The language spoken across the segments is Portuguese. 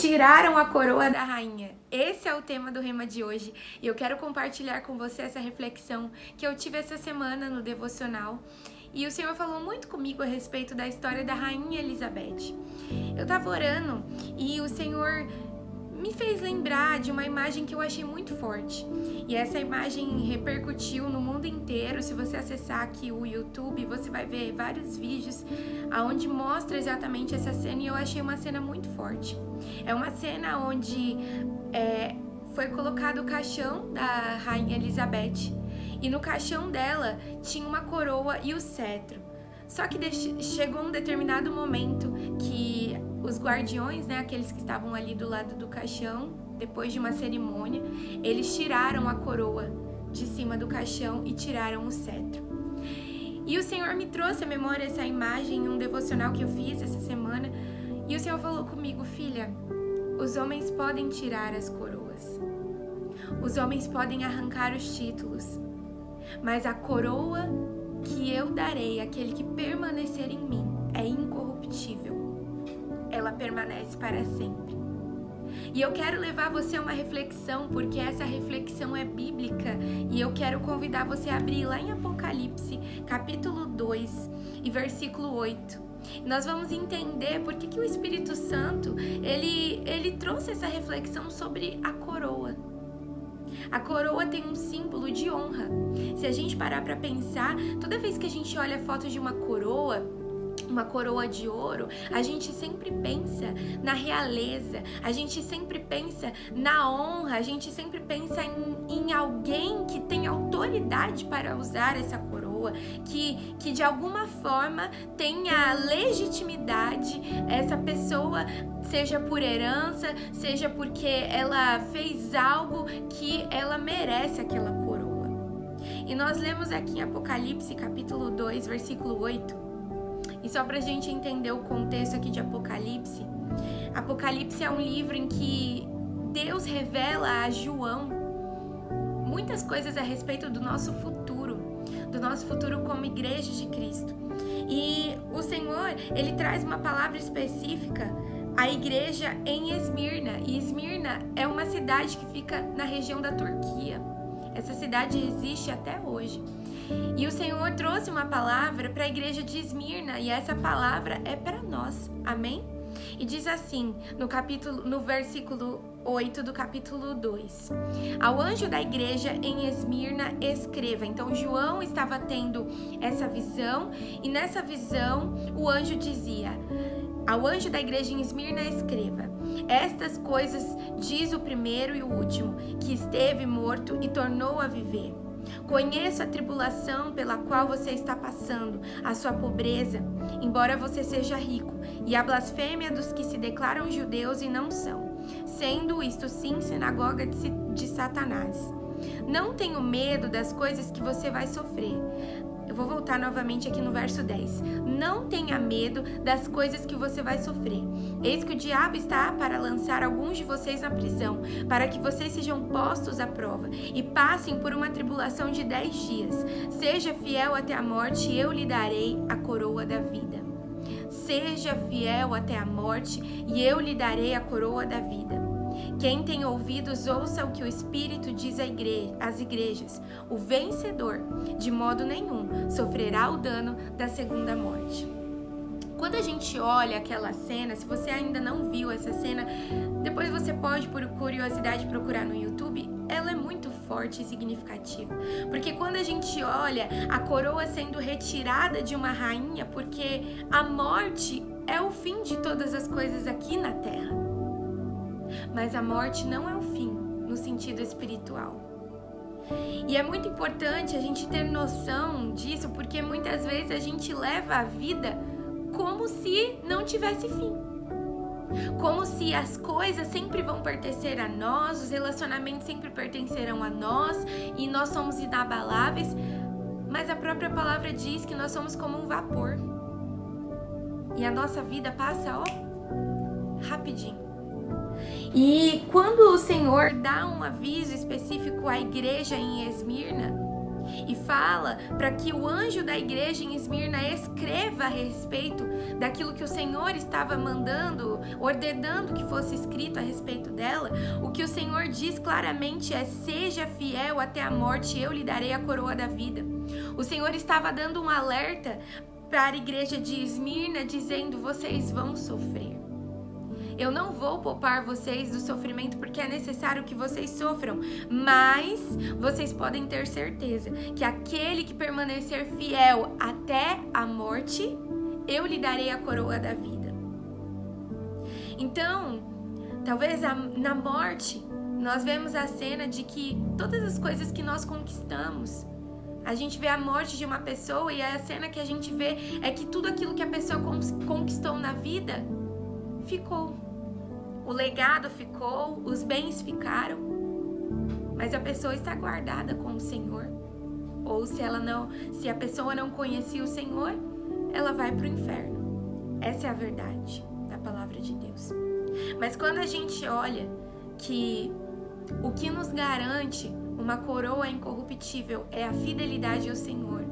tiraram a coroa da rainha. Esse é o tema do rema de hoje e eu quero compartilhar com você essa reflexão que eu tive essa semana no devocional. E o Senhor falou muito comigo a respeito da história da rainha Elizabeth. Eu tava orando e o Senhor me fez lembrar de uma imagem que eu achei muito forte. E essa imagem repercutiu no mundo inteiro. Se você acessar aqui o YouTube, você vai ver vários vídeos aonde mostra exatamente essa cena e eu achei uma cena muito forte. É uma cena onde é, foi colocado o caixão da rainha Elizabeth e no caixão dela tinha uma coroa e o cetro. Só que chegou um determinado momento os guardiões, né, aqueles que estavam ali do lado do caixão, depois de uma cerimônia, eles tiraram a coroa de cima do caixão e tiraram o cetro. E o Senhor me trouxe à memória essa imagem em um devocional que eu fiz essa semana. E o Senhor falou comigo, filha, os homens podem tirar as coroas. Os homens podem arrancar os títulos. Mas a coroa que eu darei àquele que permanecer em mim é incorruptível ela permanece para sempre. E eu quero levar você a uma reflexão, porque essa reflexão é bíblica, e eu quero convidar você a abrir lá em Apocalipse, capítulo 2 e versículo 8. Nós vamos entender por que, que o Espírito Santo ele, ele trouxe essa reflexão sobre a coroa. A coroa tem um símbolo de honra. Se a gente parar para pensar, toda vez que a gente olha a foto de uma coroa, uma coroa de ouro, a gente sempre pensa na realeza, a gente sempre pensa na honra, a gente sempre pensa em, em alguém que tem autoridade para usar essa coroa, que, que de alguma forma tenha legitimidade, essa pessoa, seja por herança, seja porque ela fez algo que ela merece aquela coroa. E nós lemos aqui em Apocalipse capítulo 2, versículo 8 e só para a gente entender o contexto aqui de Apocalipse, Apocalipse é um livro em que Deus revela a João muitas coisas a respeito do nosso futuro, do nosso futuro como igreja de Cristo. E o Senhor, ele traz uma palavra específica à igreja em Esmirna. E Esmirna é uma cidade que fica na região da Turquia. Essa cidade existe até hoje. E o Senhor trouxe uma palavra para a igreja de Esmirna e essa palavra é para nós. Amém? E diz assim, no capítulo, no versículo 8 do capítulo 2. Ao anjo da igreja em Esmirna escreva. Então João estava tendo essa visão e nessa visão o anjo dizia: Ao anjo da igreja em Esmirna escreva: Estas coisas diz o primeiro e o último, que esteve morto e tornou a viver. Conheço a tribulação pela qual você está passando, a sua pobreza, embora você seja rico, e a blasfêmia dos que se declaram judeus e não são, sendo isto sim sinagoga de, de Satanás. Não tenho medo das coisas que você vai sofrer. Eu vou voltar novamente aqui no verso 10. Não tenha medo das coisas que você vai sofrer. Eis que o diabo está para lançar alguns de vocês na prisão, para que vocês sejam postos à prova e passem por uma tribulação de dez dias. Seja fiel até a morte, e eu lhe darei a coroa da vida. Seja fiel até a morte, e eu lhe darei a coroa da vida. Quem tem ouvidos, ouça o que o Espírito diz às igrejas. O vencedor, de modo nenhum, sofrerá o dano da segunda morte. Quando a gente olha aquela cena, se você ainda não viu essa cena, depois você pode, por curiosidade, procurar no YouTube. Ela é muito forte e significativa. Porque quando a gente olha a coroa sendo retirada de uma rainha, porque a morte é o fim de todas as coisas aqui na terra. Mas a morte não é o fim no sentido espiritual. E é muito importante a gente ter noção disso, porque muitas vezes a gente leva a vida como se não tivesse fim. Como se as coisas sempre vão pertencer a nós, os relacionamentos sempre pertencerão a nós e nós somos inabaláveis. Mas a própria palavra diz que nós somos como um vapor. E a nossa vida passa, ó, rapidinho. E quando o Senhor dá um aviso específico à igreja em Esmirna, e fala para que o anjo da igreja em Esmirna escreva a respeito daquilo que o Senhor estava mandando, ordenando que fosse escrito a respeito dela, o que o Senhor diz claramente é: seja fiel até a morte, eu lhe darei a coroa da vida. O Senhor estava dando um alerta para a igreja de Esmirna, dizendo: vocês vão sofrer. Eu não vou poupar vocês do sofrimento porque é necessário que vocês sofram, mas vocês podem ter certeza que aquele que permanecer fiel até a morte, eu lhe darei a coroa da vida. Então, talvez na morte, nós vemos a cena de que todas as coisas que nós conquistamos, a gente vê a morte de uma pessoa e a cena que a gente vê é que tudo aquilo que a pessoa conquistou na vida ficou. O legado ficou, os bens ficaram, mas a pessoa está guardada com o Senhor. Ou se ela não, se a pessoa não conhecia o Senhor, ela vai para o inferno. Essa é a verdade da palavra de Deus. Mas quando a gente olha que o que nos garante uma coroa incorruptível é a fidelidade ao Senhor,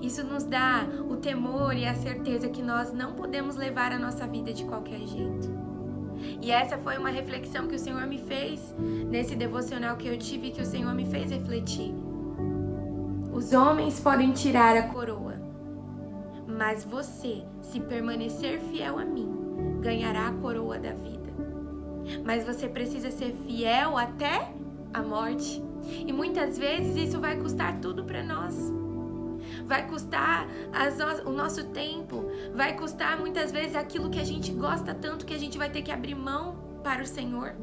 isso nos dá o temor e a certeza que nós não podemos levar a nossa vida de qualquer jeito. E essa foi uma reflexão que o Senhor me fez nesse devocional que eu tive, que o Senhor me fez refletir. Os homens podem tirar a coroa, mas você, se permanecer fiel a mim, ganhará a coroa da vida. Mas você precisa ser fiel até a morte. E muitas vezes isso vai custar tudo para nós vai custar no o nosso tempo, vai custar muitas vezes aquilo que a gente gosta tanto que a gente vai ter que abrir mão para o Senhor.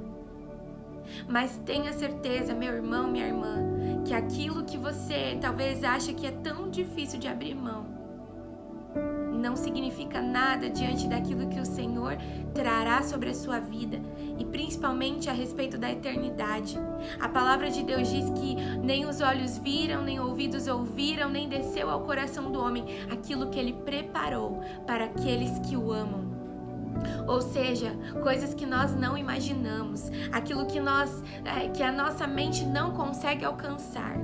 Mas tenha certeza, meu irmão, minha irmã, que aquilo que você talvez acha que é tão difícil de abrir mão, não significa nada diante daquilo que o Senhor trará sobre a sua vida e principalmente a respeito da eternidade. A palavra de Deus diz que nem os olhos viram, nem ouvidos ouviram, nem desceu ao coração do homem aquilo que ele preparou para aqueles que o amam. Ou seja, coisas que nós não imaginamos, aquilo que nós é, que a nossa mente não consegue alcançar.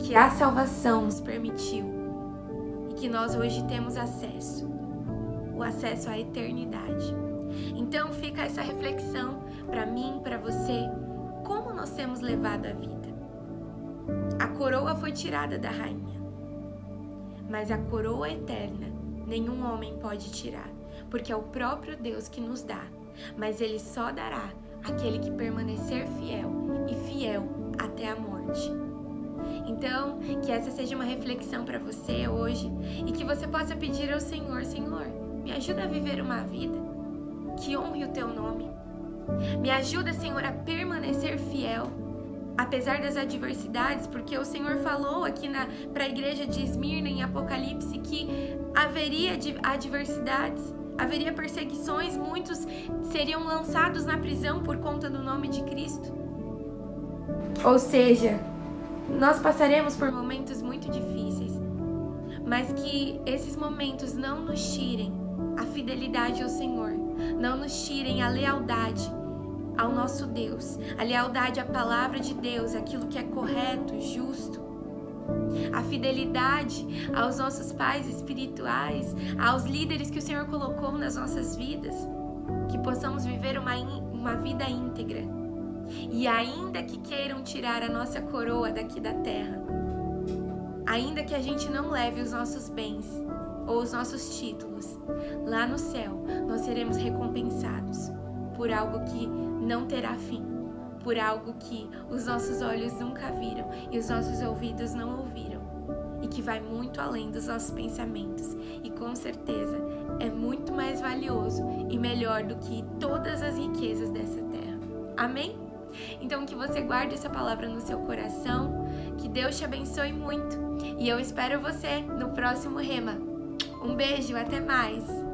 Que a salvação nos permitiu que nós hoje temos acesso o acesso à eternidade. Então fica essa reflexão para mim, para você, nós temos levado a vida. A coroa foi tirada da rainha, mas a coroa eterna nenhum homem pode tirar, porque é o próprio Deus que nos dá, mas ele só dará aquele que permanecer fiel e fiel até a morte. Então, que essa seja uma reflexão para você hoje e que você possa pedir ao Senhor: Senhor, me ajuda a viver uma vida que honre o teu nome. Me ajuda, Senhor, a permanecer fiel apesar das adversidades, porque o Senhor falou aqui para a igreja de Esmirna em Apocalipse que haveria adversidades, haveria perseguições, muitos seriam lançados na prisão por conta do nome de Cristo. Ou seja, nós passaremos por momentos muito difíceis, mas que esses momentos não nos tirem a fidelidade ao Senhor, não nos tirem a lealdade ao nosso Deus, a lealdade à palavra de Deus, aquilo que é correto, justo, a fidelidade aos nossos pais espirituais, aos líderes que o Senhor colocou nas nossas vidas, que possamos viver uma, uma vida íntegra. E ainda que queiram tirar a nossa coroa daqui da terra, ainda que a gente não leve os nossos bens ou os nossos títulos, lá no céu nós seremos recompensados por algo que não terá fim, por algo que os nossos olhos nunca viram e os nossos ouvidos não ouviram, e que vai muito além dos nossos pensamentos, e com certeza é muito mais valioso e melhor do que todas as riquezas dessa terra. Amém? Então que você guarde essa palavra no seu coração, que Deus te abençoe muito. E eu espero você no próximo rema. Um beijo, até mais.